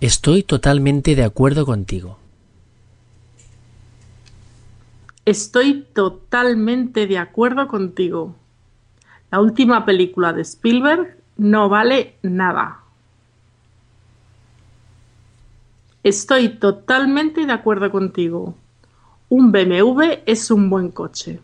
Estoy totalmente de acuerdo contigo. Estoy totalmente de acuerdo contigo. La última película de Spielberg no vale nada. Estoy totalmente de acuerdo contigo. Un BMW es un buen coche.